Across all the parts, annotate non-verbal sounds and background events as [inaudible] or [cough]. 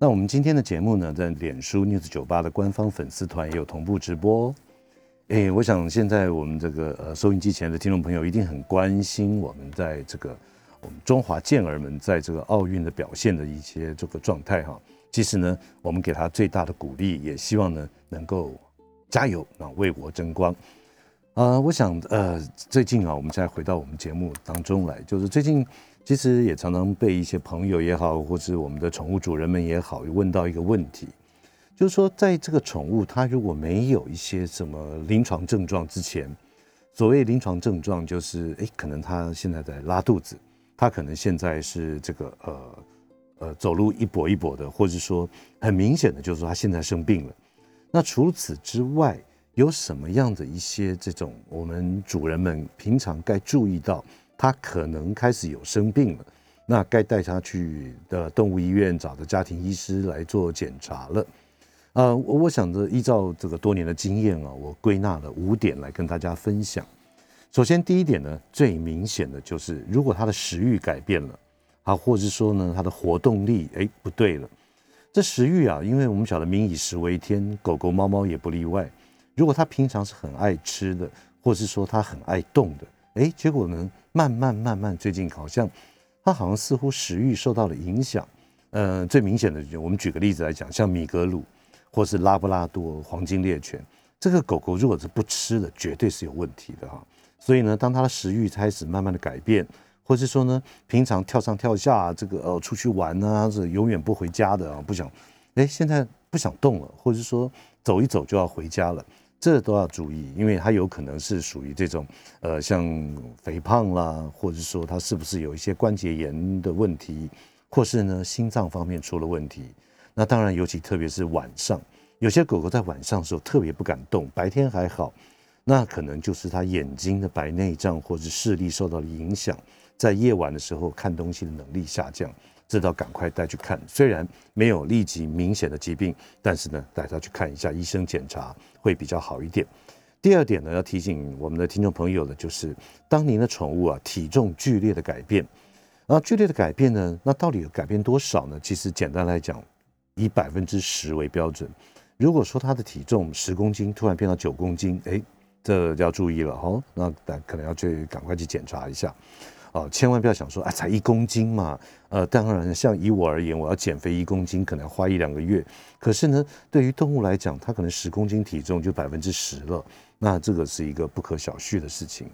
那我们今天的节目呢，在脸书 News 九八的官方粉丝团也有同步直播。哎，我想现在我们这个呃收音机前的听众朋友一定很关心我们在这个我们中华健儿们在这个奥运的表现的一些这个状态哈。其实呢，我们给他最大的鼓励，也希望呢能够加油啊，为国争光。啊，我想呃最近啊，我们再回到我们节目当中来，就是最近。其实也常常被一些朋友也好，或是我们的宠物主人们也好，问到一个问题，就是说，在这个宠物它如果没有一些什么临床症状之前，所谓临床症状就是，哎，可能它现在在拉肚子，它可能现在是这个呃呃走路一跛一跛的，或者说很明显的就是说它现在生病了。那除此之外，有什么样的一些这种我们主人们平常该注意到？他可能开始有生病了，那该带他去的动物医院找的家庭医师来做检查了。呃，我想着依照这个多年的经验啊，我归纳了五点来跟大家分享。首先，第一点呢，最明显的就是，如果他的食欲改变了，啊，或者说呢，他的活动力哎不对了。这食欲啊，因为我们晓得民以食为天，狗狗、猫猫也不例外。如果他平常是很爱吃的，或是说他很爱动的。哎，结果呢？慢慢慢慢，最近好像它好像似乎食欲受到了影响。呃，最明显的，我们举个例子来讲，像米格鲁或是拉布拉多黄金猎犬，这个狗狗如果是不吃的，绝对是有问题的哈。所以呢，当它的食欲开始慢慢的改变，或是说呢，平常跳上跳下，这个呃出去玩啊，是永远不回家的啊，不想，哎，现在不想动了，或者是说走一走就要回家了。这都要注意，因为它有可能是属于这种，呃，像肥胖啦，或者说它是不是有一些关节炎的问题，或是呢心脏方面出了问题。那当然，尤其特别是晚上，有些狗狗在晚上的时候特别不敢动，白天还好，那可能就是它眼睛的白内障或者视力受到了影响，在夜晚的时候看东西的能力下降。这要赶快带去看，虽然没有立即明显的疾病，但是呢，带他去看一下医生检查会比较好一点。第二点呢，要提醒我们的听众朋友的，就是当您的宠物啊体重剧烈的改变，啊剧烈的改变呢，那到底有改变多少呢？其实简单来讲，以百分之十为标准。如果说它的体重十公斤突然变到九公斤，哎，这要注意了哈，那可能要去赶快去检查一下。哦，千万不要想说，啊，才一公斤嘛。呃，当然，像以我而言，我要减肥一公斤，可能要花一两个月。可是呢，对于动物来讲，它可能十公斤体重就百分之十了，那这个是一个不可小觑的事情。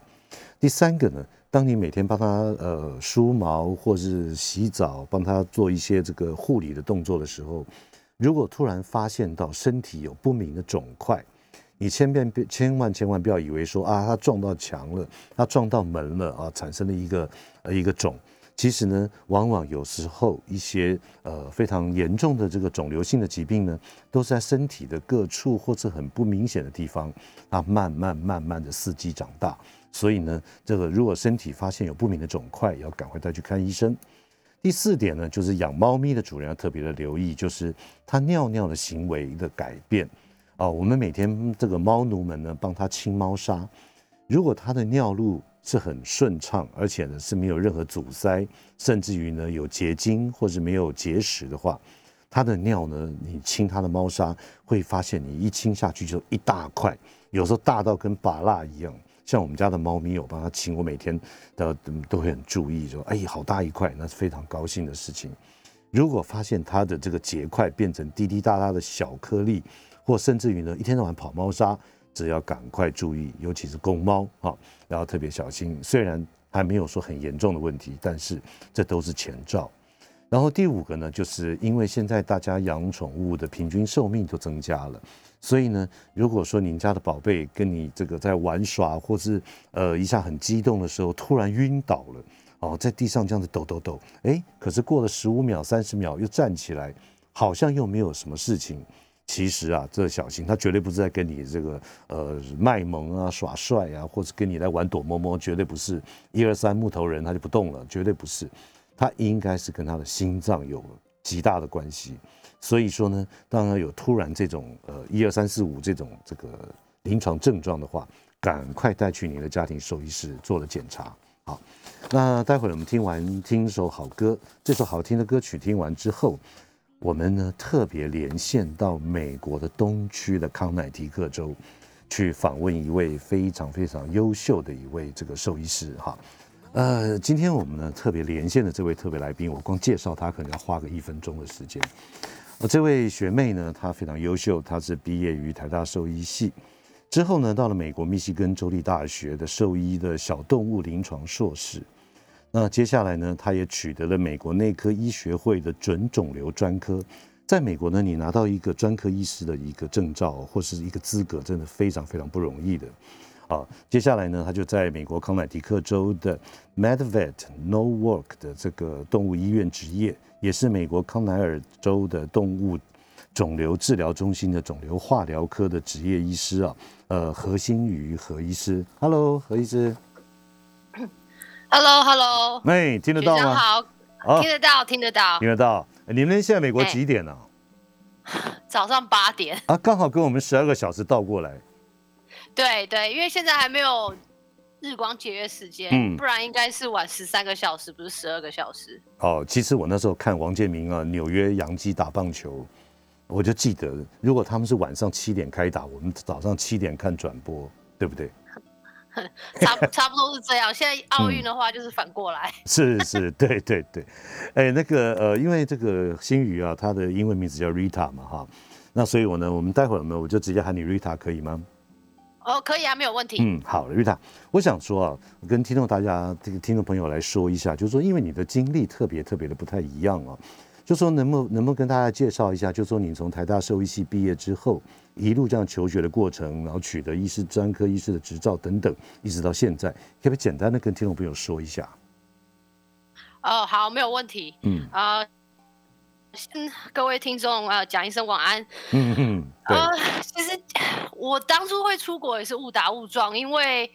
第三个呢，当你每天帮它呃梳毛或是洗澡，帮它做一些这个护理的动作的时候，如果突然发现到身体有不明的肿块。你千遍千万千万不要以为说啊，它撞到墙了，它撞到门了啊，产生了一个呃一个肿。其实呢，往往有时候一些呃非常严重的这个肿瘤性的疾病呢，都是在身体的各处或者很不明显的地方，它慢慢慢慢的伺机长大。所以呢，这个如果身体发现有不明的肿块，要赶快带去看医生。第四点呢，就是养猫咪的主人要特别的留意，就是它尿尿的行为的改变。啊，我们每天这个猫奴们呢，帮它清猫砂。如果它的尿路是很顺畅，而且呢是没有任何阻塞，甚至于呢有结晶或者没有结石的话，它的尿呢，你清它的猫砂，会发现你一清下去就一大块，有时候大到跟拔蜡一样。像我们家的猫咪，我帮它清，我每天都都会很注意，说哎，好大一块，那是非常高兴的事情。如果发现它的这个结块变成滴滴答答的小颗粒。或甚至于呢，一天到晚跑猫砂，只要赶快注意，尤其是公猫啊，然后特别小心。虽然还没有说很严重的问题，但是这都是前兆。然后第五个呢，就是因为现在大家养宠物的平均寿命都增加了，所以呢，如果说您家的宝贝跟你这个在玩耍，或是呃一下很激动的时候突然晕倒了，哦，在地上这样子抖抖抖，哎，可是过了十五秒、三十秒又站起来，好像又没有什么事情。其实啊，这小心，他绝对不是在跟你这个呃卖萌啊、耍帅啊，或者跟你来玩躲摸摸，绝对不是一二三木头人他就不动了，绝对不是，他应该是跟他的心脏有极大的关系。所以说呢，当然有突然这种呃一二三四五这种这个临床症状的话，赶快带去你的家庭兽医师做了检查。好，那待会儿我们听完听首好歌，这首好听的歌曲听完之后。我们呢特别连线到美国的东区的康乃狄克州，去访问一位非常非常优秀的一位这个兽医师哈。呃，今天我们呢特别连线的这位特别来宾，我光介绍他可能要花个一分钟的时间。呃，这位学妹呢，她非常优秀，她是毕业于台大兽医系，之后呢到了美国密西根州立大学的兽医的小动物临床硕士。那接下来呢，他也取得了美国内科医学会的准肿瘤专科。在美国呢，你拿到一个专科医师的一个证照或是一个资格，真的非常非常不容易的。啊，接下来呢，他就在美国康乃狄克州的 MedVet No Work 的这个动物医院执业，也是美国康奈尔州的动物肿瘤治疗中心的肿瘤化疗科的执业医师啊。呃，何新宇何医师，Hello，何医师。Hello，Hello，哎，听得到吗？好，听得到，听得到，听得到。你们现在美国几点呢？[laughs] 早上八点啊，刚好跟我们十二个小时倒过来。对对，因为现在还没有日光节约时间，嗯，不然应该是晚十三个小时，不是十二个小时。哦，其实我那时候看王建民啊，纽约洋基打棒球，我就记得，如果他们是晚上七点开打，我们早上七点看转播，对不对？[laughs] 差差不多是这样。现在奥运的话就是反过来。[laughs] 是是，对对对。哎，那个呃，因为这个新宇啊，他的英文名字叫 Rita 嘛，哈。那所以我呢，我们待会儿呢，我就直接喊你 Rita 可以吗？哦，可以啊，没有问题。嗯，好，Rita，我想说啊，跟听众大家这个听众朋友来说一下，就是说，因为你的经历特别特别的不太一样啊，就说能不能不能跟大家介绍一下，就说你从台大兽医系毕业之后。一路这样求学的过程，然后取得医师专科医师的执照等等，一直到现在，可不可以简单的跟听众朋友说一下？哦，好，没有问题。嗯啊，先各位听众啊，讲一声晚安。嗯嗯，啊，其实我当初会出国也是误打误撞，因为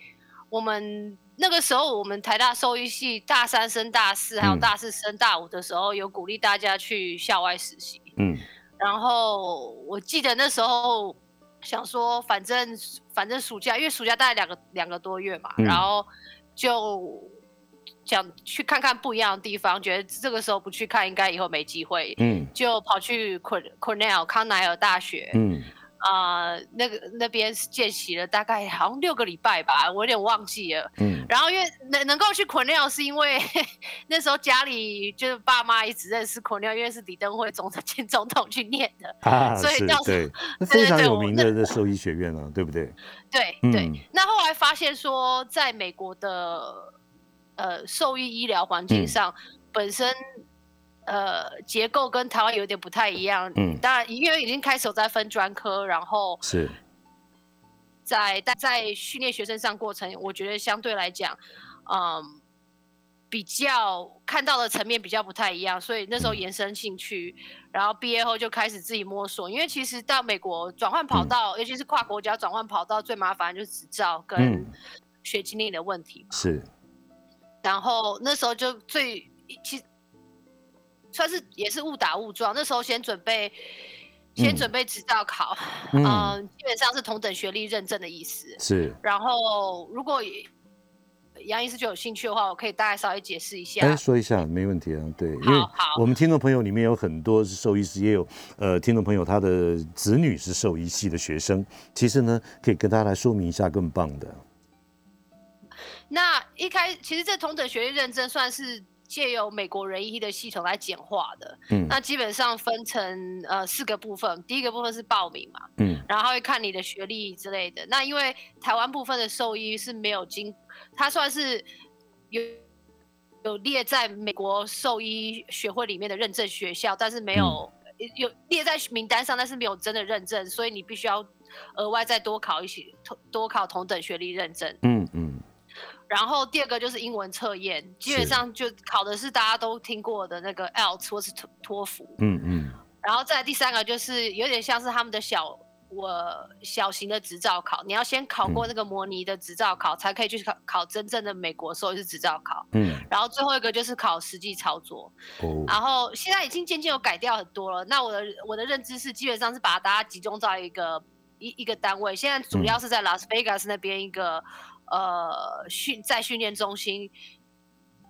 我们那个时候我们台大兽医系大三升大四，还有大四升大五的时候，有鼓励大家去校外实习。嗯。然后我记得那时候想说，反正反正暑假，因为暑假大概两个两个多月嘛，然后就想去看看不一样的地方，觉得这个时候不去看，应该以后没机会，嗯，就跑去 Cornell 康奈尔大学，嗯。啊，那个那边见习了大概好像六个礼拜吧，我有点忘记了。嗯，然后因为能能够去昆鸟，是因为 [laughs] 那时候家里就是爸妈一直认识昆鸟，因为是李登辉总前总统去念的啊，所以对，非常有名的兽医学院啊，对不对？对对。那后来发现说，在美国的呃兽医医疗环境上，本身。呃，结构跟台湾有点不太一样。嗯，当然，因为已经开始在分专科，然后是，在在在训练学生上过程，我觉得相对来讲，嗯，比较看到的层面比较不太一样，所以那时候延伸兴趣，然后毕业后就开始自己摸索。因为其实到美国转换跑道，尤其是跨国家转换跑道，最麻烦就是执照跟学经历的问题。是，然后那时候就最其实。算是也是误打误撞，那时候先准备，先准备执照考，嗯，基本上是同等学历认证的意思。是。然后如果杨医师就有兴趣的话，我可以大概稍微解释一下。哎，说一下没问题啊，对，因为我们听众朋友里面有很多是兽医师，也有呃听众朋友他的子女是兽医系的学生，其实呢可以跟大家来说明一下更棒的。那一开其实这同等学历认证算是。借由美国人医的系统来简化的，嗯，那基本上分成呃四个部分，第一个部分是报名嘛，嗯，然后会看你的学历之类的。那因为台湾部分的兽医是没有经，它算是有有列在美国兽医学会里面的认证学校，但是没有有列在名单上，但是没有真的认证，所以你必须要额外再多考一些同多考同等学历认证，嗯嗯。然后第二个就是英文测验，基本上就考的是大家都听过的那个 IELTS 或是托托福。嗯嗯。然后再第三个就是有点像是他们的小我小型的执照考，你要先考过那个模拟的执照考，才可以去考考真正的美国兽医师执照考。嗯，然后最后一个就是考实际操作。哦，然后现在已经渐渐有改掉很多了。那我的我的认知是，基本上是把大家集中在一个一一个单位，现在主要是在拉斯维加斯那边一个呃训在训练中心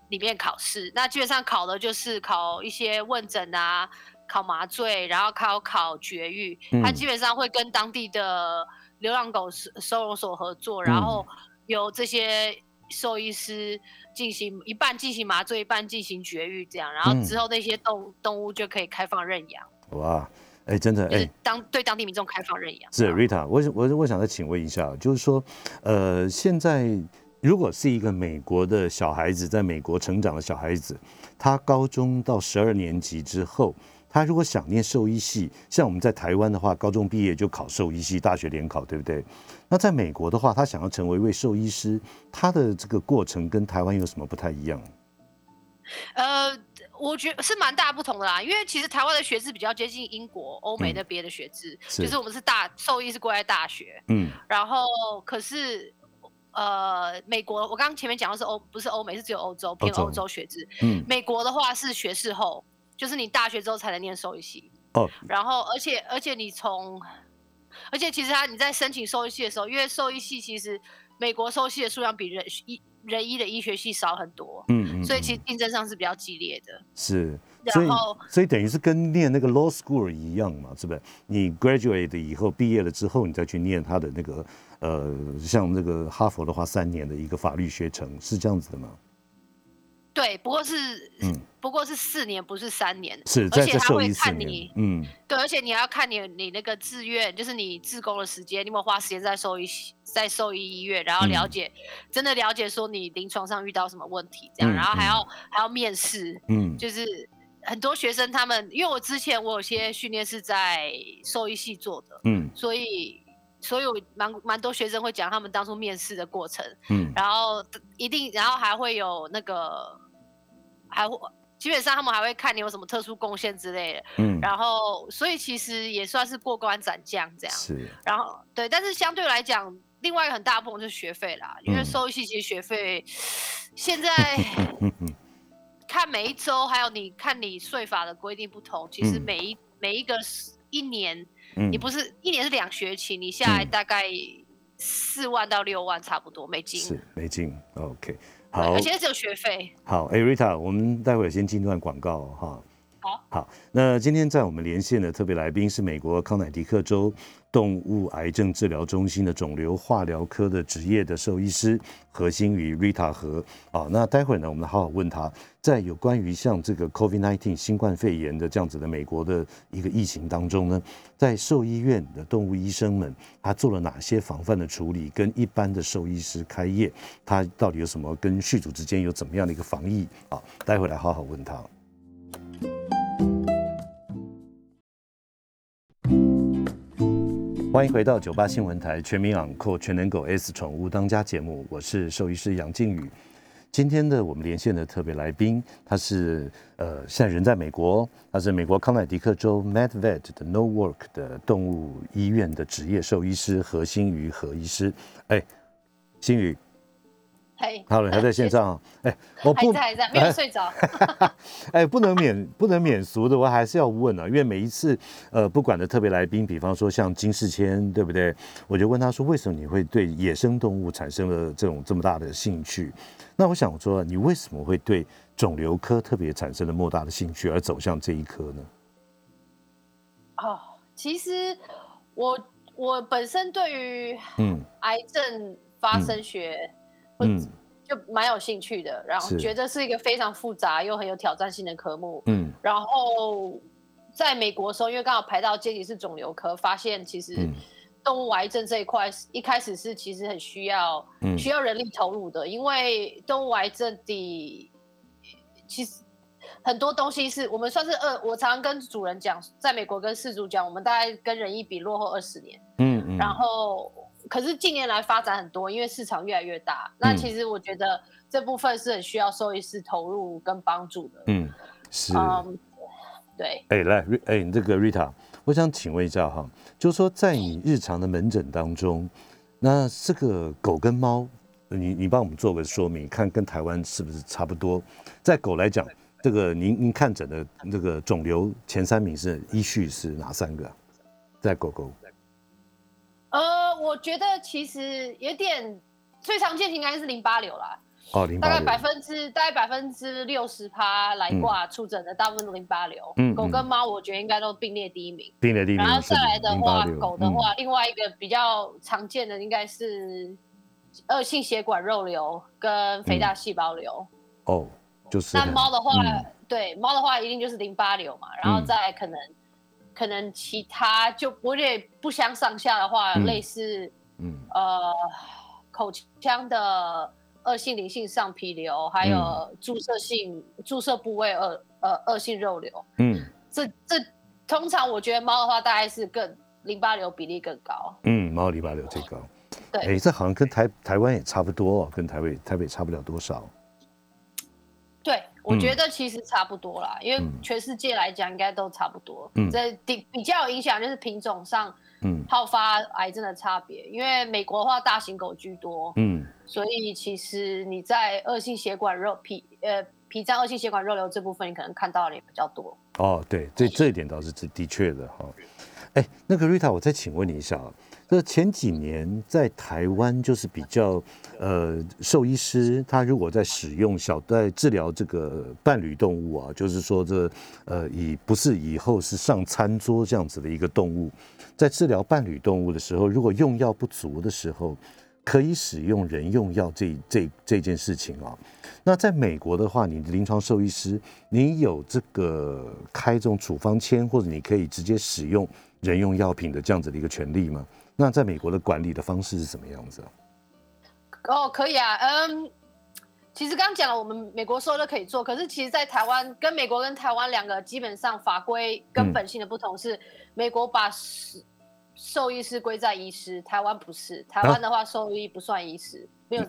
里面考试。那基本上考的就是考一些问诊啊。考麻醉，然后考考绝育，他基本上会跟当地的流浪狗收收容所合作，然后由这些兽医师进行一半进行麻醉，一半进行绝育，这样，然后之后那些动动物就可以开放认养。哇，哎，真的，哎，当对当地民众开放认养。是 Rita，我我我想再请问一下，就是说，呃，现在如果是一个美国的小孩子，在美国成长的小孩子，他高中到十二年级之后。他如果想念兽医系，像我们在台湾的话，高中毕业就考兽医系，大学联考，对不对？那在美国的话，他想要成为一位兽医师，他的这个过程跟台湾有什么不太一样？呃，我觉得是蛮大不同的啦，因为其实台湾的学制比较接近英国、欧美那边的学制，就是。我们是大兽医是过在大学，嗯，然后可是呃，美国我刚刚前面讲的是欧，不是欧美，是只有欧洲偏欧洲学制，嗯，美国的话是学士后。就是你大学之后才能念兽医系哦，然后而且而且你从，而且其实他你在申请兽医系的时候，因为兽医系其实美国兽医系的数量比人医人医的医学系少很多，嗯嗯，所以其实竞争上是比较激烈的。是，然后所以等于是跟念那个 law school 一样嘛，是不是？你 graduate 以后毕业了之后，你再去念他的那个呃，像那个哈佛的话，三年的一个法律学程，是这样子的吗？对，不过是，嗯，不过是四年，不是三年。是，而且他会看你，嗯，对，而且你要看你你那个志愿，就是你自工的时间，你有没有花时间在兽医在兽医医院，然后了解，真的了解说你临床上遇到什么问题，这样，然后还要还要面试，嗯，就是很多学生他们，因为我之前我有些训练是在兽医系做的，嗯，所以。所以蛮蛮多学生会讲他们当初面试的过程，嗯，然后一定，然后还会有那个，还会基本上他们还会看你有什么特殊贡献之类的，嗯，然后所以其实也算是过关斩将这样，是，然后对，但是相对来讲，另外一个很大部分就是学费啦，因为收系其实学费现在 [laughs] 看每一周，还有你看你税法的规定不同，其实每一每一个一年。你不是一年是两学期，你下来大概四万到六万差不多美金。是美金，OK，好。而且只有学费。好，艾瑞塔，我们待会先进段广告哈。好。好，那今天在我们连线的特别来宾是美国康乃狄克州。动物癌症治疗中心的肿瘤化疗科的职业的兽医师何心宇 Rita 和啊，那待会呢，我们好好问他，在有关于像这个 COVID-19 新冠肺炎的这样子的美国的一个疫情当中呢，在兽医院的动物医生们，他做了哪些防范的处理？跟一般的兽医师开业，他到底有什么跟续主之间有怎么样的一个防疫啊？待会来好好问他。欢迎回到九八新闻台全民养狗全能狗 S 宠物当家节目，我是兽医师杨靖宇。今天的我们连线的特别来宾，他是呃现在人在美国，他是美国康乃狄克州 MedVet 的 No Work 的动物医院的职业兽医师何新宇何医师。哎，新宇。好了，还在线上。[laughs] 哎，我不还在，没有睡着。[laughs] 哎，不能免不能免俗的，我还是要问啊，因为每一次呃，不管的特别来宾，比方说像金世谦，对不对？我就问他说，为什么你会对野生动物产生了这种这么大的兴趣？那我想说，你为什么会对肿瘤科特别产生了莫大的兴趣，而走向这一科呢？哦，其实我我本身对于嗯癌症发生学。嗯，就蛮有兴趣的，然后觉得是一个非常复杂又很有挑战性的科目。嗯，然后在美国的时候，因为刚好排到阶级是肿瘤科，发现其实动物癌症这一块一开始是其实很需要需要人力投入的，因为动物癌症的其实很多东西是我们算是二，我常常跟主人讲，在美国跟事主讲，我们大概跟人一比落后二十年。嗯嗯，然后。可是近年来发展很多，因为市场越来越大。那其实我觉得这部分是很需要兽医师投入跟帮助的。嗯，是。对，哎，来，哎，这个 Rita，我想请问一下哈，就是说在你日常的门诊当中，那这个狗跟猫，你你帮我们做个说明，看跟台湾是不是差不多？在狗来讲，这个您您看诊的这个肿瘤前三名是依序是哪三个？在狗狗？呃，我觉得其实有点最常见应该是淋巴瘤啦。哦，大概百分之大概百分之六十趴来挂出诊的，大部分都淋巴瘤。嗯，狗跟猫我觉得应该都并列第一名。并列第一名。然后再来的话，狗的话，另外一个比较常见的应该是恶性血管肉瘤跟肥大细胞瘤。哦，就是。那猫的话，对猫的话一定就是淋巴瘤嘛，然后再可能可能其他就有点不相上下的话，类似嗯。呃口腔的。恶性灵性上皮瘤，还有注射性注射部位恶呃恶性肉瘤，嗯，这这通常我觉得猫的话大概是更淋巴瘤比例更高，嗯，猫淋巴瘤最高，对，哎，这好像跟台台湾也差不多，跟台北台北差不了多少，对，我觉得其实差不多啦，因为全世界来讲应该都差不多，嗯，这比比较有影响就是品种上。嗯，好发癌症的差别，因为美国的话大型狗居多，嗯，所以其实你在恶性血管肉皮呃脾脏恶性血管肉瘤这部分，你可能看到的也比较多。哦，对，这这一点倒是是的确的哈。哎，那个瑞塔，我再请问你一下啊，这前几年在台湾就是比较呃，兽医师他如果在使用小在治疗这个伴侣动物啊，就是说这呃以不是以后是上餐桌这样子的一个动物。在治疗伴侣动物的时候，如果用药不足的时候，可以使用人用药这这这件事情啊。那在美国的话，你临床兽医师，你有这个开这种处方签，或者你可以直接使用人用药品的这样子的一个权利吗？那在美国的管理的方式是什么样子？哦，可以啊，嗯，其实刚讲了，我们美国说都可以做，可是其实，在台湾跟美国跟台湾两个基本上法规根本性的不同是，美国把兽医师归在医师，台湾不是。台湾的话，兽医不算医师，没有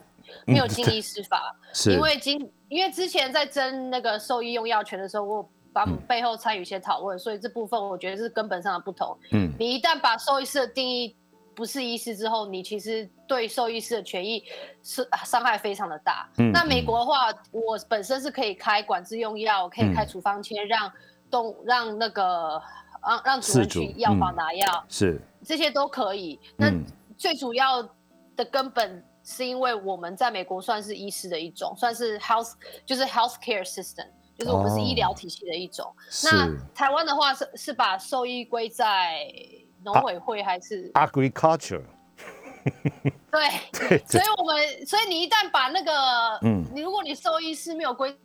没有经医师法。是。因为经，因为之前在争那个兽医用药权的时候，我把背后参与一些讨论，所以这部分我觉得是根本上的不同。嗯。你一旦把兽医师的定义不是医师之后，你其实对兽医师的权益是伤害非常的大。嗯。那美国的话，我本身是可以开管制用药，可以开处方签，让动让那个让让主人去药房拿药。是。这些都可以。那最主要的根本是因为我们在美国算是医师的一种，算是 health 就是 health care system，就是我们是医疗体系的一种。那台湾的话是是把兽医归在农委会还是 agriculture？[laughs] 对，所以我们所以你一旦把那个嗯，你如果你兽医师没有归。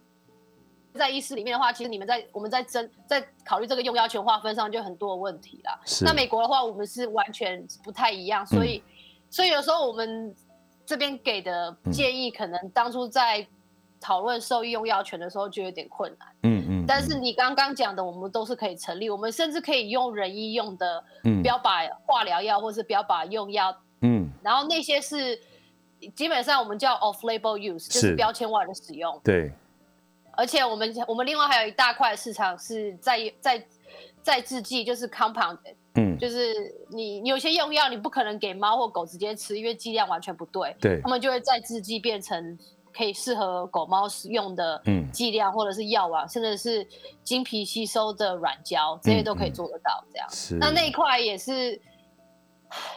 在医师里面的话，其实你们在我们在争在考虑这个用药权划分上就很多的问题啦。那美国的话，我们是完全不太一样，所以所以有时候我们这边给的建议，可能当初在讨论兽医用药权的时候就有点困难。嗯嗯。但是你刚刚讲的，我们都是可以成立，我们甚至可以用人医用的标靶化疗药，或是标靶用药。嗯。然后那些是基本上我们叫 off label use，就是标签外的使用。对。而且我们我们另外还有一大块市场是在在在制剂，就是 compound，嗯，就是你你有些用药你不可能给猫或狗直接吃，因为剂量完全不对，对，他们就会在制剂变成可以适合狗猫使用的剂量，或者是药丸，甚至是经皮吸收的软胶，这些都可以做得到。这样，那那一块也是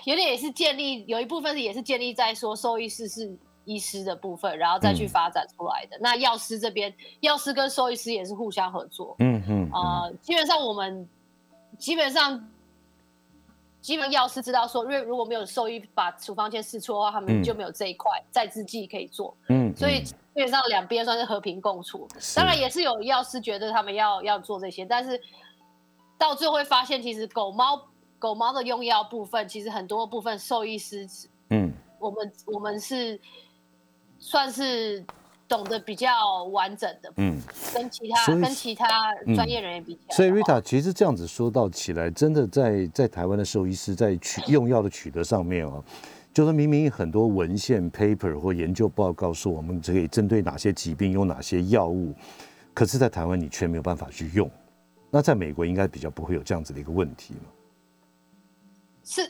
有点也是建立，有一部分是也是建立在说兽医师是。医师的部分，然后再去发展出来的。那药师这边，药师跟兽医师也是互相合作。嗯嗯。啊，基本上我们基本上，基本药师知道说，因为如果没有兽医把处方签试出的话，他们就没有这一块再制剂可以做。嗯。所以基本上两边算是和平共处。当然也是有药师觉得他们要要做这些，但是到最后会发现，其实狗猫狗猫的用药部分，其实很多部分兽医师，嗯，我们我们是。算是懂得比较完整的，嗯，跟其他跟其他专业人员比起来，所以 Rita 其实这样子说到起来，真的在在台湾的兽医师在取用药的取得上面啊，就是明明很多文献 paper 或研究报告说我们可以针对哪些疾病用哪些药物，可是，在台湾你却没有办法去用，那在美国应该比较不会有这样子的一个问题嘛？是，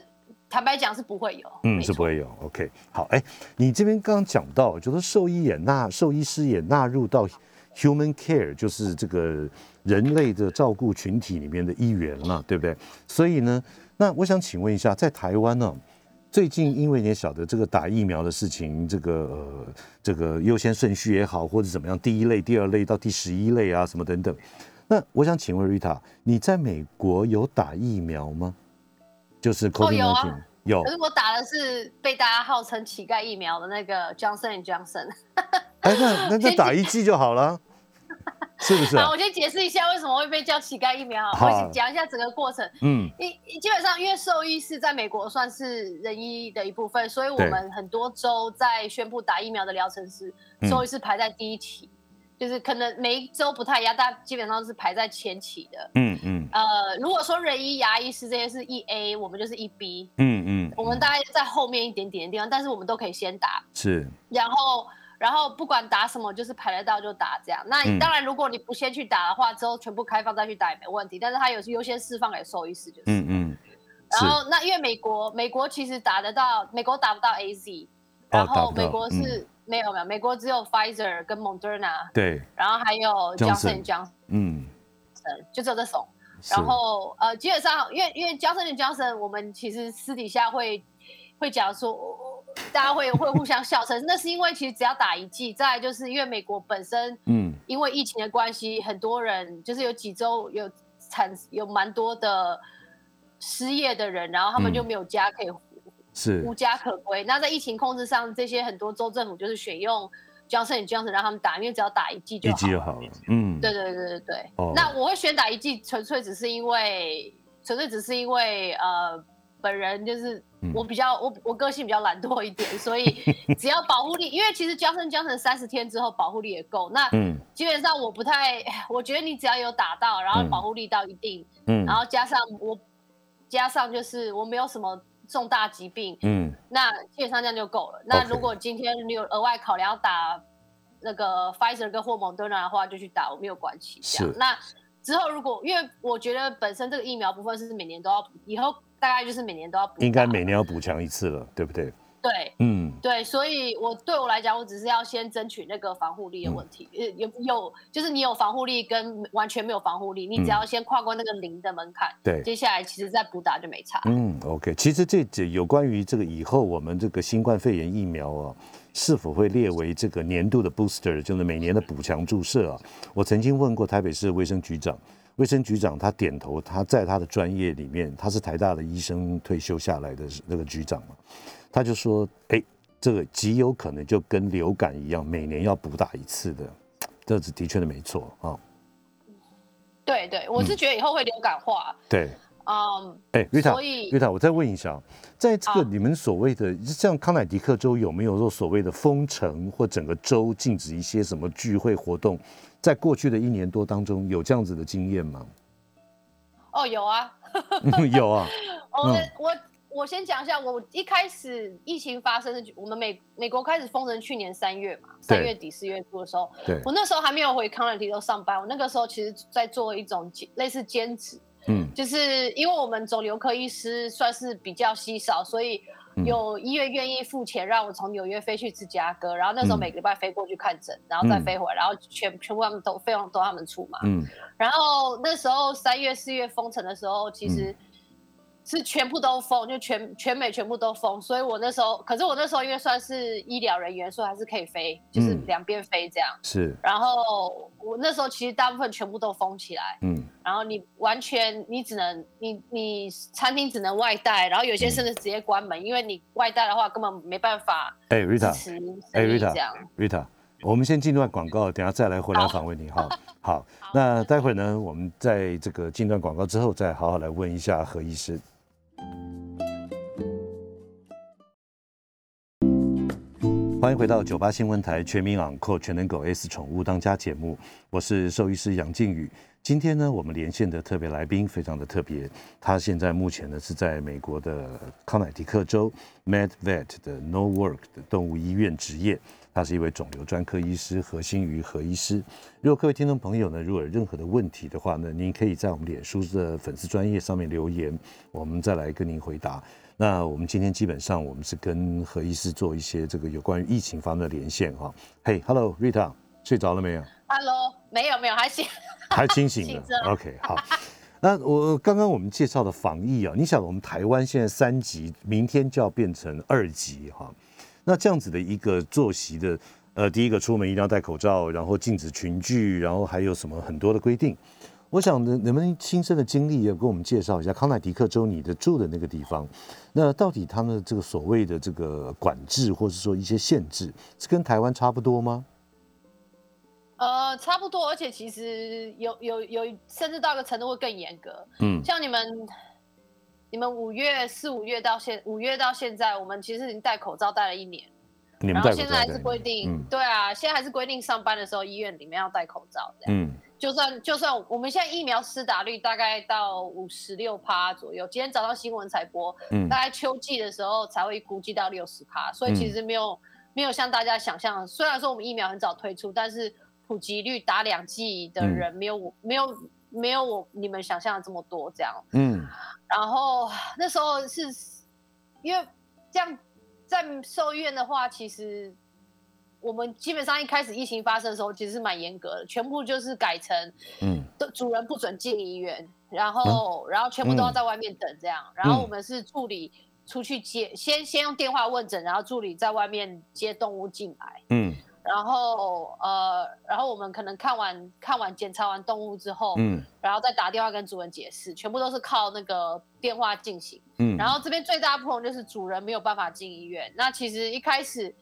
坦白讲是不会有，嗯，是不会有。OK，好，哎，你这边刚刚讲到，就是兽医也纳，兽医师也纳入到 human care，就是这个人类的照顾群体里面的一员了，对不对？所以呢，那我想请问一下，在台湾呢，最近因为你也晓得这个打疫苗的事情，这个呃，这个优先顺序也好，或者怎么样，第一类、第二类到第十一类啊，什么等等。那我想请问 Rita，你在美国有打疫苗吗？就是 COVID 有啊，有。可是我打的是被大家号称乞丐疫苗的那个 Johnson Johnson。哎，那那就打一剂就好了，是不是？好，我先解释一下为什么会被叫乞丐疫苗。我讲一下整个过程。嗯，一基本上因为兽医是在美国算是人医的一部分，所以我们很多州在宣布打疫苗的疗程时，兽医是排在第一期。就是可能每一周不太一样，但基本上是排在前期的。嗯嗯。呃，如果说人医、牙医师这些是一 A，我们就是一 B。嗯嗯。我们大概在后面一点点的地方，但是我们都可以先打。是。然后，然后不管打什么，就是排得到就打这样。那当然，如果你不先去打的话，之后全部开放再去打也没问题。但是它有优先释放给兽医师，就是。嗯嗯。然后，那因为美国，美国其实打得到，美国打不到 AZ，然后美国是。没有没有，美国只有 Pfizer 跟 Moderna，对，然后还有 Johnson Johnson，嗯，就只有这种。然后呃，基本上因为因为 Johnson Johnson，我们其实私底下会会讲说，大家会会互相笑称，那是因为其实只要打一剂。再就是因为美国本身，嗯，因为疫情的关系，很多人就是有几周有产有蛮多的失业的人，然后他们就没有家可以。是无家可归。那在疫情控制上，这些很多州政府就是选用 Johnson Johnson 让他们打，因为只要打一剂就好。一剂就好了。嗯，对对对对对。哦。那我会选打一剂，纯粹只是因为，纯粹只是因为，呃，本人就是我比较我我个性比较懒惰一点，所以 [laughs] 只要保护力，因为其实 Johnson Johnson 三十天之后保护力也够。那嗯，基本上我不太，我觉得你只要有打到，然后保护力到一定，嗯，然后加上我加上就是我没有什么。重大疾病，嗯，那基本上这样就够了。那如果今天你有额外考量要打那个 Pfizer 跟霍蒙德纳的话，就去打，我没有关系。是。那之后如果因为我觉得本身这个疫苗部分是每年都要，以后大概就是每年都要补。应该每年要补强一次了，对不对？对，嗯，对，所以我对我来讲，我只是要先争取那个防护力的问题。呃，有有，就是你有防护力跟完全没有防护力，你只要先跨过那个零的门槛，对，接下来其实再补打就没差。嗯，OK，其实这这有关于这个以后我们这个新冠肺炎疫苗啊，是否会列为这个年度的 booster，就是每年的补强注射啊？我曾经问过台北市卫生局长，卫生局长他点头，他在他的专业里面，他是台大的医生退休下来的那个局长嘛。他就说：“哎，这个极有可能就跟流感一样，每年要补打一次的，这是的确的没错啊。”对对，我是觉得以后会流感化。对，嗯，哎，瑞塔，瑞塔，我再问一下，在这个你们所谓的像康乃狄克州有没有说所谓的封城或整个州禁止一些什么聚会活动？在过去的一年多当中，有这样子的经验吗？哦，有啊，有啊，[laughs] 我我。我先讲一下，我一开始疫情发生的，我们美美国开始封城，去年三月嘛，三月底四月初的时候，我那时候还没有回康乐迪都上班，我那个时候其实在做一种类似兼职，嗯，就是因为我们肿瘤科医师算是比较稀少，所以有医院愿意付钱让我从纽约飞去芝加哥，然后那时候每个礼拜飞过去看诊，然后再飞回来，然后全全部他们都费用都他们出嘛，嗯，然后那时候三月四月封城的时候，其实。是全部都封，就全全美全部都封，所以我那时候，可是我那时候因为算是医疗人员，所以还是可以飞，就是两边飞这样。是。然后我那时候其实大部分全部都封起来，嗯。然后你完全你只能你你餐厅只能外带，然后有些甚至直接关门，因为你外带的话根本没办法。哎，Rita，哎，Rita，Rita，我们先进段广告，等下再来回来访问你哈。[laughs] 好，那待会呢，我们在这个进段广告之后，再好好来问一下何医师。欢迎回到九八新闻台全民养狗全能狗 S 宠物当家节目，我是兽医师杨靖宇。今天呢，我们连线的特别来宾非常的特别，他现在目前呢是在美国的康乃狄克州 Med Vet 的 No Work 的动物医院执业，他是一位肿瘤专科医师何新瑜何医师。如果各位听众朋友呢，如果有任何的问题的话呢，您可以在我们脸书的粉丝专业上面留言，我们再来跟您回答。那我们今天基本上我们是跟何医师做一些这个有关于疫情方面的连线哈。嘿，Hello，Rita，睡着了没有？Hello，没有没有，还醒，还清醒的。[laughs] OK，好。那我刚刚我们介绍的防疫啊，你想我们台湾现在三级，明天就要变成二级哈。那这样子的一个作息的，呃，第一个出门一定要戴口罩，然后禁止群聚，然后还有什么很多的规定。我想能能不能亲身的经历，也跟我们介绍一下康乃狄克州你的住的那个地方，那到底他们这个所谓的这个管制，或者说一些限制，是跟台湾差不多吗？呃，差不多，而且其实有有有，甚至到一个程度会更严格。嗯，像你们你们五月四五月到现五月到现在，我们其实已经戴口罩戴了一年，然后现在还是规定，对啊，现在还是规定上班的时候医院里面要戴口罩这样。嗯。就算就算我们现在疫苗施打率大概到五十六趴左右，今天早上新闻才播，大概秋季的时候才会估计到六十趴，所以其实没有没有像大家想象，虽然说我们疫苗很早推出，但是普及率打两剂的人没有没有没有我你们想象的这么多这样。嗯，然后那时候是因为这样在兽医院的话，其实。我们基本上一开始疫情发生的时候，其实是蛮严格的，全部就是改成，嗯，主人不准进医院，然后，然后全部都要在外面等这样，然后我们是助理出去接，先先用电话问诊，然后助理在外面接动物进来，嗯，然后呃，然后我们可能看完看完检查完动物之后，嗯，然后再打电话跟主人解释，全部都是靠那个电话进行，嗯，然后这边最大不同就是主人没有办法进医院，那其实一开始。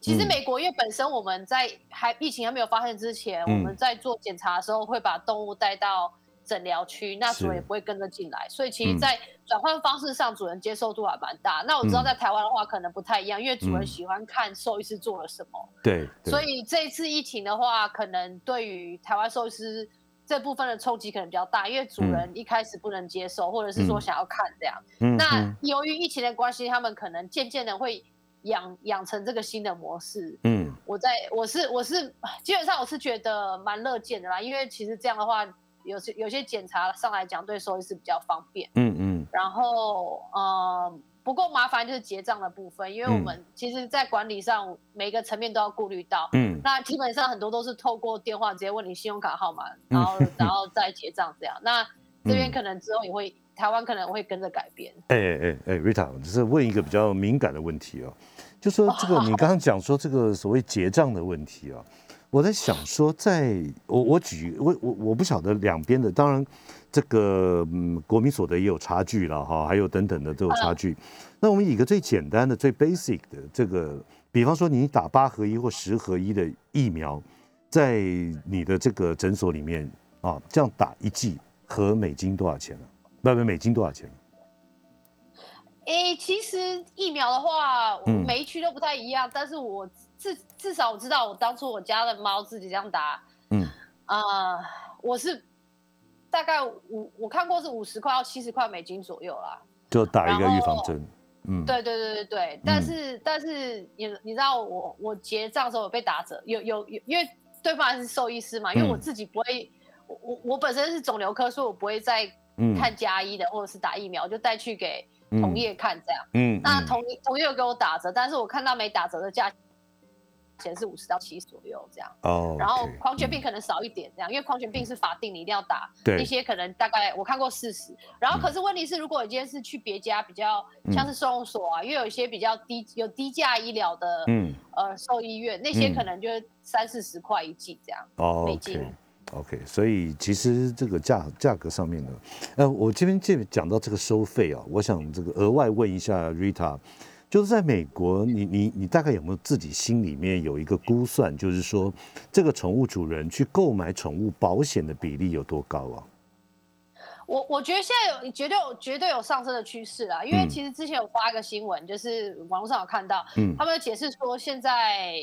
其实美国因为本身我们在还疫情还没有发生之前，我们在做检查的时候会把动物带到诊疗区，那主人也不会跟着进来，所以其实，在转换方式上，主人接受度还蛮大。那我知道在台湾的话可能不太一样，因为主人喜欢看兽医师做了什么。对。所以这一次疫情的话，可能对于台湾兽医师这部分的冲击可能比较大，因为主人一开始不能接受，或者是说想要看这样。嗯。那由于疫情的关系，他们可能渐渐的会。养养成这个新的模式，嗯，我在我是我是基本上我是觉得蛮乐见的啦，因为其实这样的话，有些有些检查上来讲对收医是比较方便，嗯嗯，然后呃不过麻烦就是结账的部分，因为我们其实在管理上每个层面都要顾虑到，嗯，那基本上很多都是透过电话直接问你信用卡号码，然后然后再结账这样，那这边可能之后也会台湾可能会跟着改变，哎哎哎，Rita，只是问一个比较敏感的问题哦。就说这个，你刚刚讲说这个所谓结账的问题啊，我在想说，在我我举我我我不晓得两边的，当然这个嗯国民所得也有差距了哈，还有等等的都有差距。那我们以一个最简单的、最 basic 的这个，比方说你打八合一或十合一的疫苗，在你的这个诊所里面啊，这样打一剂和美金多少钱呢？不不，美金多少钱？诶，其实疫苗的话，每一区都不太一样。但是我至至少我知道，我当初我家的猫自己这样打，嗯啊，我是大概五，我看过是五十块到七十块美金左右啦，就打一个预防针。嗯，对对对对对。但是但是你你知道我我结账的时候有被打折，有有有，因为对方还是兽医师嘛，因为我自己不会，我我我本身是肿瘤科，所以我不会再看加医的或者是打疫苗，就带去给。同业看这样，嗯，那同同业给我打折，但是我看到没打折的价钱是五十到七十左右这样，哦，然后狂犬病可能少一点这样，因为狂犬病是法定你一定要打，对，一些可能大概我看过四十，然后可是问题是，如果你今天是去别家比较像是收容所啊，因为有一些比较低有低价医疗的，嗯，呃，兽医院那些可能就三四十块一剂这样，哦，美金。OK，所以其实这个价价格上面呢，呃，我这边这讲到这个收费啊，我想这个额外问一下 Rita，就是在美国，你你你大概有没有自己心里面有一个估算，就是说这个宠物主人去购买宠物保险的比例有多高啊？我我觉得现在有绝对有绝对有上升的趋势啦，因为其实之前有发一个新闻，就是网络上有看到，嗯，他们解释说现在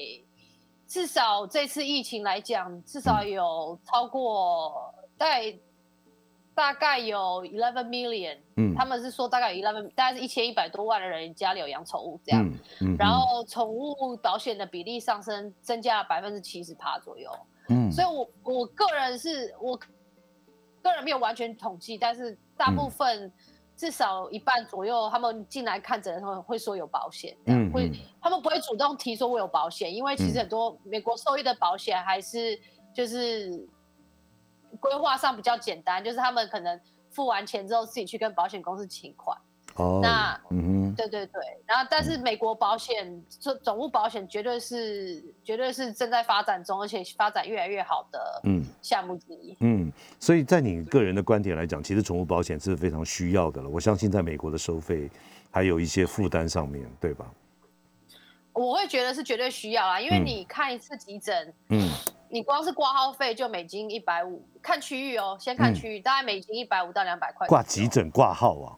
至少这次疫情来讲，至少有超过大概大概有 eleven million，嗯，他们是说大概有 eleven，大概是一千一百多万的人家里有养宠物这样，嗯，然后宠物保险的比例上升，增加了百分之七十趴左右，嗯，所以我我个人是我。个人没有完全统计，但是大部分至少一半左右，他们进来看诊的时候会说有保险，嗯，会他们不会主动提说我有保险，因为其实很多美国受益的保险还是就是规划上比较简单，就是他们可能付完钱之后自己去跟保险公司请款。哦，那嗯哼，对对对，然后但是美国保险这总物保险绝对是绝对是正在发展中，而且发展越来越好的嗯项目之一。嗯，所以在你个人的观点来讲，其实宠物保险是非常需要的了。我相信在美国的收费还有一些负担上面对吧？我会觉得是绝对需要啊，因为你看一次急诊，嗯，你光是挂号费就美金一百五，看区域哦，先看区域，大概美金一百五到两百块。挂急诊挂号啊？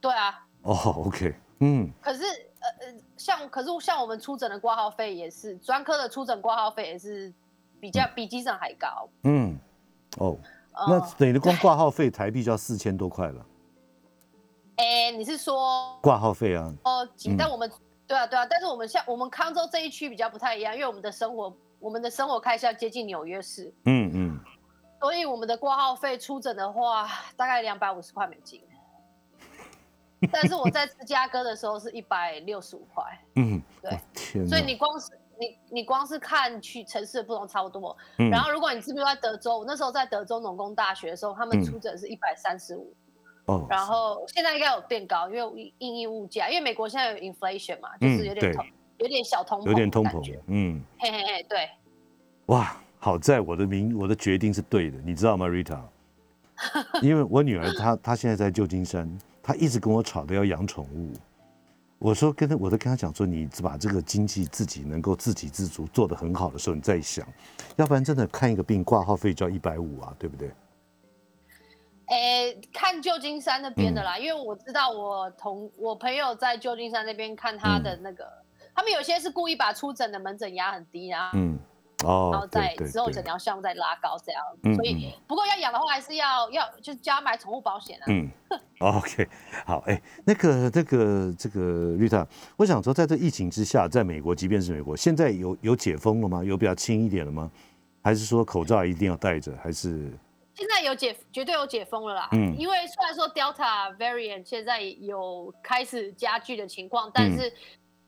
对啊，哦，OK，嗯，可是呃呃，像可是像我们出诊的挂号费也是，专科的出诊挂号费也是比较比急诊还高，嗯，哦，那等于 [laughs] 光挂号费台币就要四千多块了。哎，你是说挂号费啊？哦，但我们对啊对啊，但是我们像我们康州这一区比较不太一样，因为我们的生活我们的生活开销接近纽约市，嗯嗯，所以我们的挂号费出诊的话大概两百五十块美金。[laughs] 但是我在芝加哥的时候是一百六十五块，嗯，对，所以你光是你你光是看去城市的不同差不多，然后如果你是不是在德州，我那时候在德州农工大学的时候，他们出诊是一百三十五，哦，然后现在应该有变高，因为因应物价，因为美国现在有 inflation 嘛，就是有点通，有点小通膨，有点通膨，嗯，嘿嘿嘿，对，哇，好在我的名我的决定是对的，你知道吗，Rita？[laughs] 因为我女儿她她现在在旧金山。她一直跟我吵着要养宠物，我说跟她，我都跟她讲说，你把这个经济自己能够自给自足做得很好的时候，你再想，要不然真的看一个病挂号费就要一百五啊，对不对？诶，看旧金山那边的啦，因为我知道我同我朋友在旧金山那边看他的那个，他们有些是故意把出诊的门诊压很低啊。嗯。哦，然后再之后诊疗项目再拉高这样，所以不过要养的话还是要要就是加买宠物保险啊。嗯，[laughs] OK，好，哎，那个那个这个绿塔，我想说，在这疫情之下，在美国，即便是美国，现在有有解封了吗？有比较轻一点了吗？还是说口罩一定要戴着？还是现在有解，绝对有解封了啦。嗯，因为虽然说 Delta variant 现在有开始加剧的情况，但是。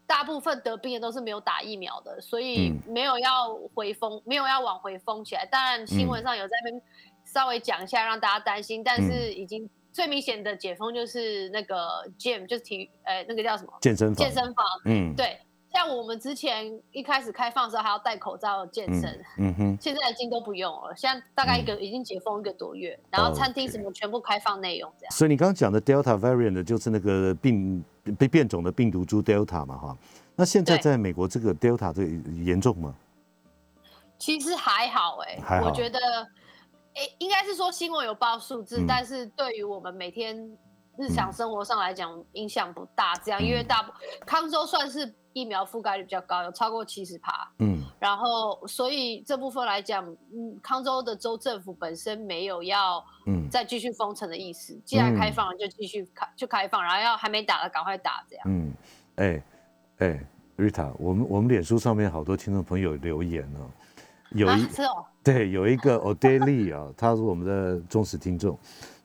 大部分得病的都是没有打疫苗的，所以没有要回封，没有要往回封起来。当然新闻上有在那边稍微讲一下，让大家担心。但是已经最明显的解封就是那个 gym，就是体育，呃，那个叫什么？健身房。健身房。嗯，对。像我们之前一开始开放的时候还要戴口罩健身，嗯哼，现在已经都不用了。现在大概一个已经解封一个多月，然后餐厅什么全部开放内容这样。所以你刚刚讲的 Delta variant 就是那个病被变种的病毒株 Delta 嘛，哈。那现在在美国这个 Delta 这严重吗？其实还好哎，我觉得，哎，应该是说新闻有报数字，但是对于我们每天日常生活上来讲影响不大。这样，因为大康州算是。疫苗覆盖率比较高，有超过七十趴。嗯，然后所以这部分来讲，嗯，康州的州政府本身没有要嗯再继续封城的意思。既然开放了，就继续开就开放，然后要还没打的赶快打这样。嗯，哎哎，Rita，我们我们脸书上面好多听众朋友留言哦，有一对有一个 Odaily 啊，[laughs] 他是我们的忠实听众，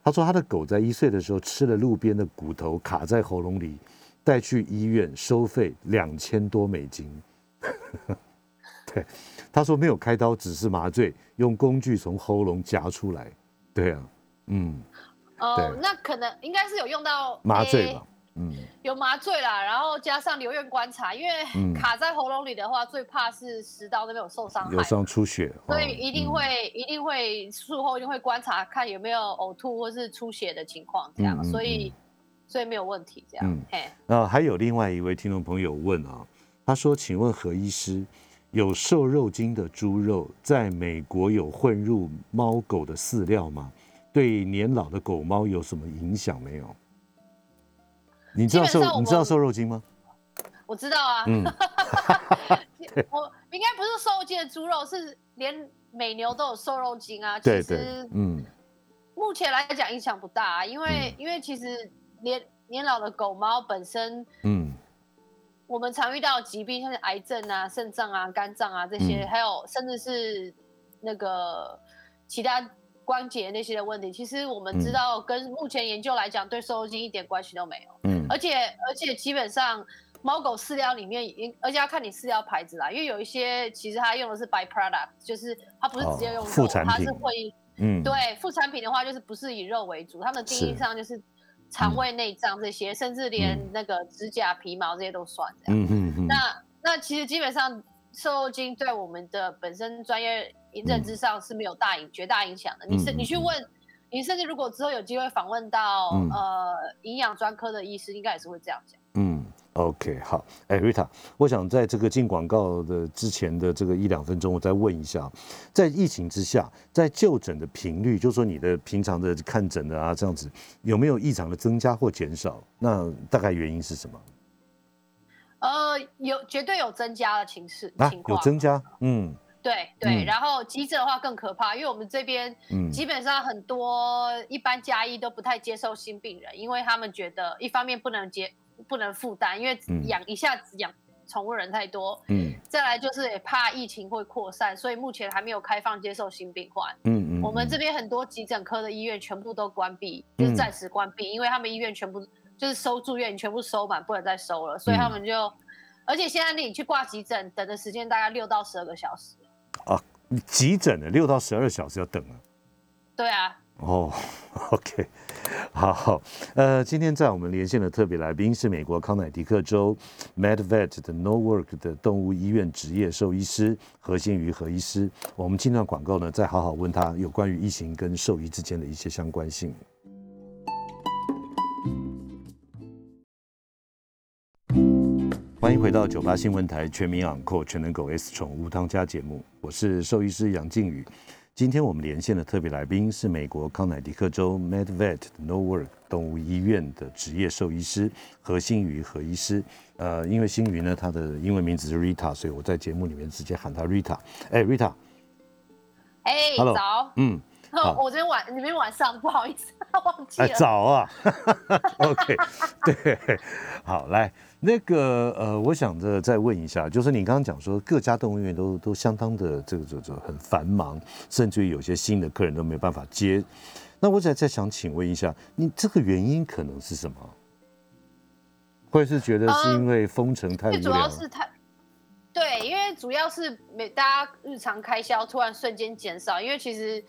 他说他的狗在一岁的时候吃了路边的骨头，卡在喉咙里。带去医院收费两千多美金，[laughs] 对，他说没有开刀，只是麻醉，用工具从喉咙夹出来。对啊，嗯，哦，那可能应该是有用到麻醉吧，嗯，有麻醉啦，然后加上留院观察，因为卡在喉咙里的话，最怕是食道那边有受伤，有伤出血，所以一定会一定会术后一定会观察看有没有呕吐或是出血的情况，这样，所以。所以没有问题，这样。嗯，那还有另外一位听众朋友问啊，他说：“请问何医师，有瘦肉精的猪肉在美国有混入猫狗的饲料吗？对年老的狗猫有什么影响没有？你知道瘦你知道瘦肉精吗？我知道啊。嗯。[laughs] 我应该不是瘦肉精的猪肉，是连美牛都有瘦肉精啊。对对。嗯。目前来讲影响不大，啊因为因为其实年年老的狗猫本身，嗯，我们常遇到疾病，像是癌症啊、肾脏啊、肝脏啊这些，还有甚至是那个其他。关节那些的问题，其实我们知道，跟目前研究来讲，对瘦肉精一点关系都没有。嗯，而且而且基本上，猫狗饲料里面，而且要看你饲料牌子啦，因为有一些其实它用的是 by product，就是它不是直接用肉，它是会，嗯，对，副产品的话就是不是以肉为主，它们定义上就是肠胃内脏这些，甚至连那个指甲皮毛这些都算这样。嗯嗯嗯。那那其实基本上瘦肉精对我们的本身专业。认知上是没有大影绝大影响的。你是你去问，你甚至如果之后有机会访问到呃营养专科的医师，应该也是会这样讲。嗯，OK，好。哎，Rita，我想在这个进广告的之前的这个一两分钟，我再问一下，在疫情之下，在就诊的频率，就说你的平常的看诊的啊这样子，有没有异常的增加或减少？那大概原因是什么？呃，有绝对有增加的情势情况，有增加，嗯。对对，然后急诊的话更可怕，因为我们这边基本上很多一般家医都不太接受新病人，因为他们觉得一方面不能接不能负担，因为养一下子养宠物人太多，嗯，再来就是也怕疫情会扩散，所以目前还没有开放接受新病患。嗯嗯，我们这边很多急诊科的医院全部都关闭，就是暂时关闭，因为他们医院全部就是收住院全部收满，不能再收了，所以他们就，而且现在你去挂急诊等的时间大概六到十二个小时。啊，急诊的六到十二小时要等啊。对啊。哦，[laughs] OK，好，呃，今天在我们连线的特别来宾是美国康乃狄克州 MedVet 的 No Work 的动物医院职业兽医师何新宇何医师。我们进段广告呢，再好好问他有关于疫情跟兽医之间的一些相关性。欢迎回到九八新闻台全民养狗全能狗 S 宠物当家节目，我是兽医师杨靖宇。今天我们连线的特别来宾是美国康乃狄克州 MedVet No Work 动物医院的职业兽医师何新宇何医师。呃，因为新宇呢，他的英文名字是 Rita，所以我在节目里面直接喊他 Rita。哎，Rita。哎，Hello。早。[laughs] 嗯。我昨天晚，你们晚上不好意思，[laughs] 忘记了。早啊。[laughs] OK。对。好，来。那个呃，我想着再问一下，就是你刚刚讲说各家动物园都都相当的这个这个很繁忙，甚至于有些新的客人都没有办法接。那我再再想请问一下，你这个原因可能是什么？会是觉得是因为封城太无聊？主要是太对，因为主要是每大家日常开销突然瞬间减少，因为其实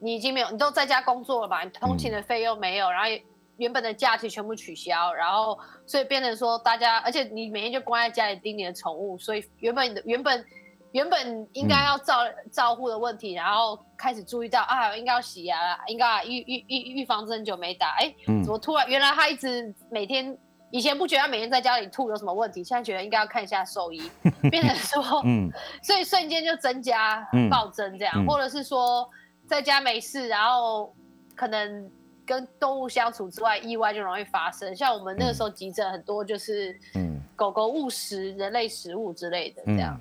你已经没有，你都在家工作了吧？你通勤的费用没有，然后。原本的假期全部取消，然后所以变成说大家，而且你每天就关在家里盯你的宠物，所以原本的原本原本应该要照照护的问题，然后开始注意到啊，应该要洗牙了，应该预预预预防针久没打，哎，怎么突然原来他一直每天以前不觉得他每天在家里吐有什么问题，现在觉得应该要看一下兽医，[laughs] 变成说，嗯，[laughs] 所以瞬间就增加暴增这样，或者是说在家没事，然后可能。跟动物相处之外，意外就容易发生。像我们那个时候急诊很多，就是嗯，狗狗误食人类食物之类的这样。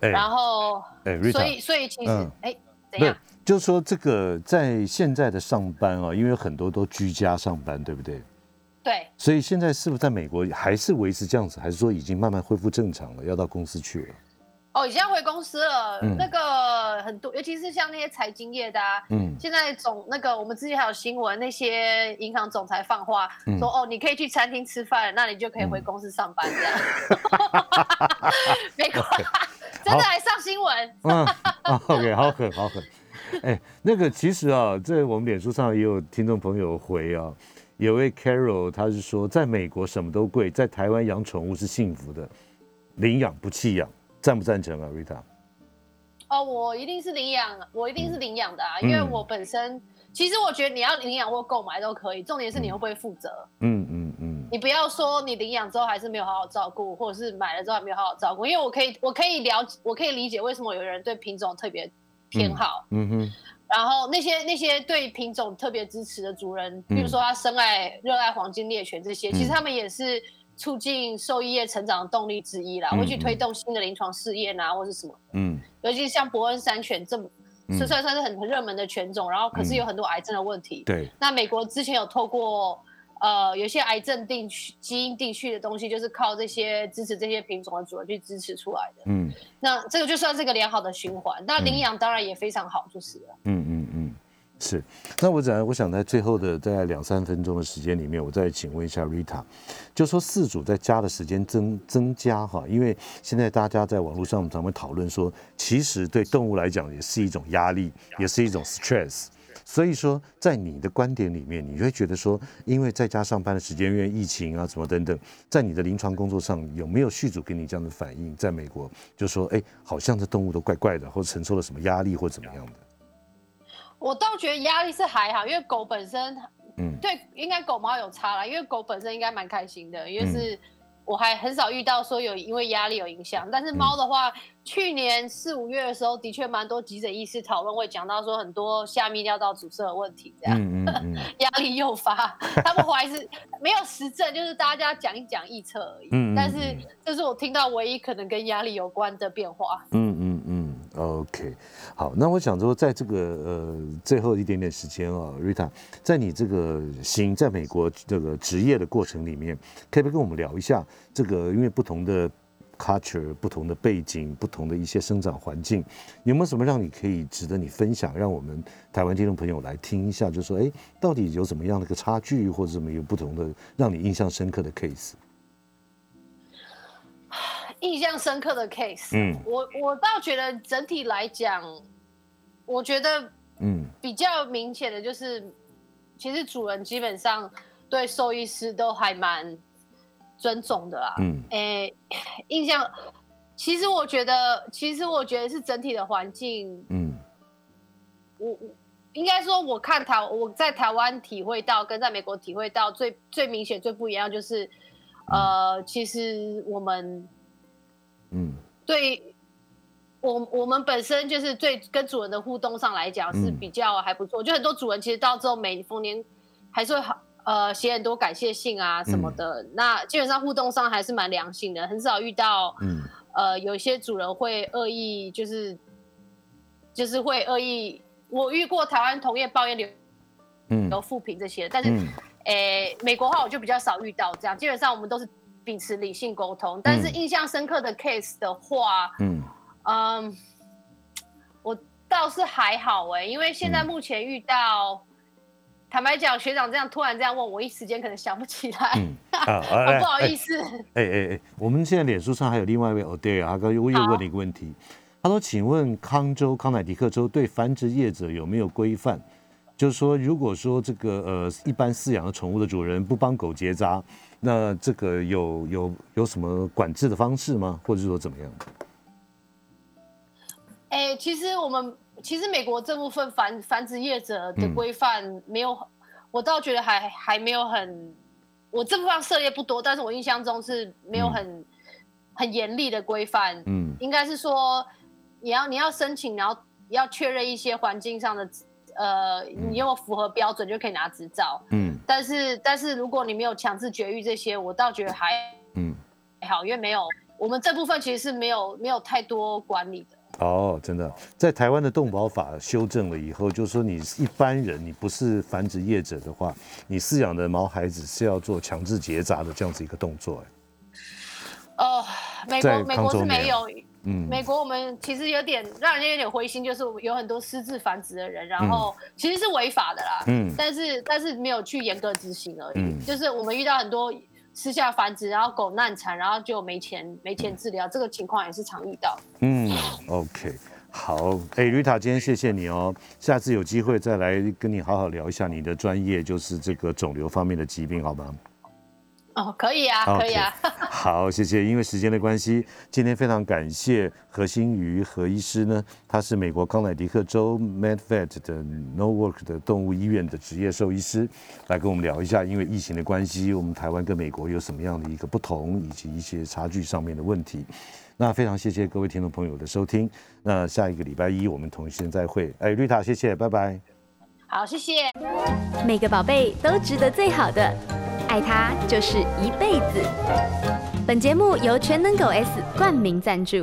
然后，哎，所以所以其实，哎，怎样？就是说这个在现在的上班啊，因为很多都居家上班，对不对？对。所以现在是不是在美国还是维持这样子，还是说已经慢慢恢复正常了，要到公司去了？哦，已经要回公司了。那个很多，尤其是像那些财经业的啊，嗯，现在总那个我们之前还有新闻，那些银行总裁放话说，哦，你可以去餐厅吃饭，那你就可以回公司上班这样。[laughs] 没错，真的还上新闻。嗯，OK，好狠，好狠。哎，那个其实啊，在我们脸书上也有听众朋友回啊，有位 Carol，他是说，在美国什么都贵，在台湾养宠物是幸福的，领养不弃养。赞不赞成啊，Rita？哦，我一定是领养，我一定是领养的啊，因为我本身其实我觉得你要领养或购买都可以，重点是你会不会负责。嗯嗯嗯，你不要说你领养之后还是没有好好照顾，或者是买了之后还没有好好照顾，因为我可以我可以了解，我可以理解为什么有人对品种特别偏好。嗯哼，然后那些那些对品种特别支持的主人，比如说他深爱热爱黄金猎犬这些，其实他们也是促进兽医业成长的动力之一啦，会去推动新的临床试验啊，或是什么。嗯，尤其像伯恩山犬这么，算算算是很很热门的犬种，然后可是有很多癌症的问题。对。那美国之前有透过。呃，有些癌症定序、基因定序的东西，就是靠这些支持这些品种的主人去支持出来的。嗯，那这个就算是个良好的循环。那领养当然也非常好，就是了。嗯嗯嗯，是。那我想，我想在最后的大概两三分钟的时间里面，我再请问一下 Rita，就说四组在家的时间增增加哈，因为现在大家在网络上常会讨论说，其实对动物来讲也是一种压力，也是一种 stress。所以说，在你的观点里面，你会觉得说，因为在家上班的时间，因为疫情啊什么等等，在你的临床工作上有没有续主给你这样的反应？在美国，就说，哎，好像这动物都怪怪的，或承受了什么压力，或怎么样的？我倒觉得压力是还好，因为狗本身，嗯，对，应该狗猫有差啦，因为狗本身应该蛮开心的，因为是。我还很少遇到说有因为压力有影响，但是猫的话，去年四五月的时候，的确蛮多急诊医师讨论会讲到说很多下泌尿道阻塞的问题，这样 [laughs] 压力诱发，他们怀是没有实证，就是大家讲一讲臆测而已。嗯，但是这是我听到唯一可能跟压力有关的变化。嗯嗯嗯。OK，好，那我想说，在这个呃最后一点点时间啊，Rita，在你这个行在美国这个职业的过程里面，可以不可以跟我们聊一下这个？因为不同的 culture、不同的背景、不同的一些生长环境，有没有什么让你可以值得你分享，让我们台湾听众朋友来听一下？就说，哎，到底有什么样的一个差距，或者什么有不同的让你印象深刻的 case？印象深刻的 case，嗯，我我倒觉得整体来讲，我觉得，嗯，比较明显的就是，其实主人基本上对兽医师都还蛮尊重的啦，嗯，诶，印象，其实我觉得，其实我觉得是整体的环境，嗯，我我应该说，我看台我在台湾体会到跟在美国体会到最最明显最不一样就是，呃，其实我们。嗯，对我我们本身就是最跟主人的互动上来讲是比较还不错，就很多主人其实到之后每逢年还是会好呃写很多感谢信啊什么的，那基本上互动上还是蛮良性的，很少遇到嗯。呃有一些主人会恶意就是就是会恶意，我遇过台湾同业抱怨流嗯。有负评这些，但是诶美国话我就比较少遇到这样，基本上我们都是。秉持理性沟通，但是印象深刻的 case 的话，嗯嗯，我倒是还好哎，因为现在目前遇到，坦白讲，学长这样突然这样问我，一时间可能想不起来，[laughs] 不好意思。哎哎哎，我们现在脸书上还有另外一位 Odell，阿哥又又问了一个问题，他说：“请问康州康乃狄克州对繁殖业者有没有规范？就是说，如果说这个呃一般饲养的宠物的主人不帮狗结扎。”那这个有有有什么管制的方式吗？或者说怎么样？哎，其实我们其实美国这部分繁繁殖业者的规范没有，我倒觉得还还没有很，我这部分涉猎不多，但是我印象中是没有很很严厉的规范。嗯，应该是说你要你要申请，然后要确认一些环境上的。呃，你有符合标准就可以拿执照。嗯，但是但是如果你没有强制绝育这些，我倒觉得还嗯还好，因为没有我们这部分其实是没有没有太多管理的。哦，真的，在台湾的动保法修正了以后，就是说你一般人，你不是繁殖业者的话，你饲养的毛孩子是要做强制结扎的这样子一个动作。哦，美国美国是没有。嗯，美国我们其实有点让人家有点灰心，就是有很多私自繁殖的人，然后其实是违法的啦。嗯，但是但是没有去严格执行而已。嗯，就是我们遇到很多私下繁殖，然后狗难产，然后就没钱没钱治疗，这个情况也是常遇到。嗯，OK，好，哎，Rita，今天谢谢你哦，下次有机会再来跟你好好聊一下你的专业，就是这个肿瘤方面的疾病，好吗？哦，可以啊，可以啊。[laughs] [laughs] 好，谢谢。因为时间的关系，今天非常感谢何新瑜何医师呢，他是美国康乃狄克州 MedVet 的 Norwalk 的动物医院的职业兽医师，来跟我们聊一下，因为疫情的关系，我们台湾跟美国有什么样的一个不同，以及一些差距上面的问题。那非常谢谢各位听众朋友的收听。那下一个礼拜一我们同一时间再会。哎，绿塔，谢谢，拜拜。好，谢谢。每个宝贝都值得最好的，爱他就是一辈子。本节目由全能狗 S 冠名赞助。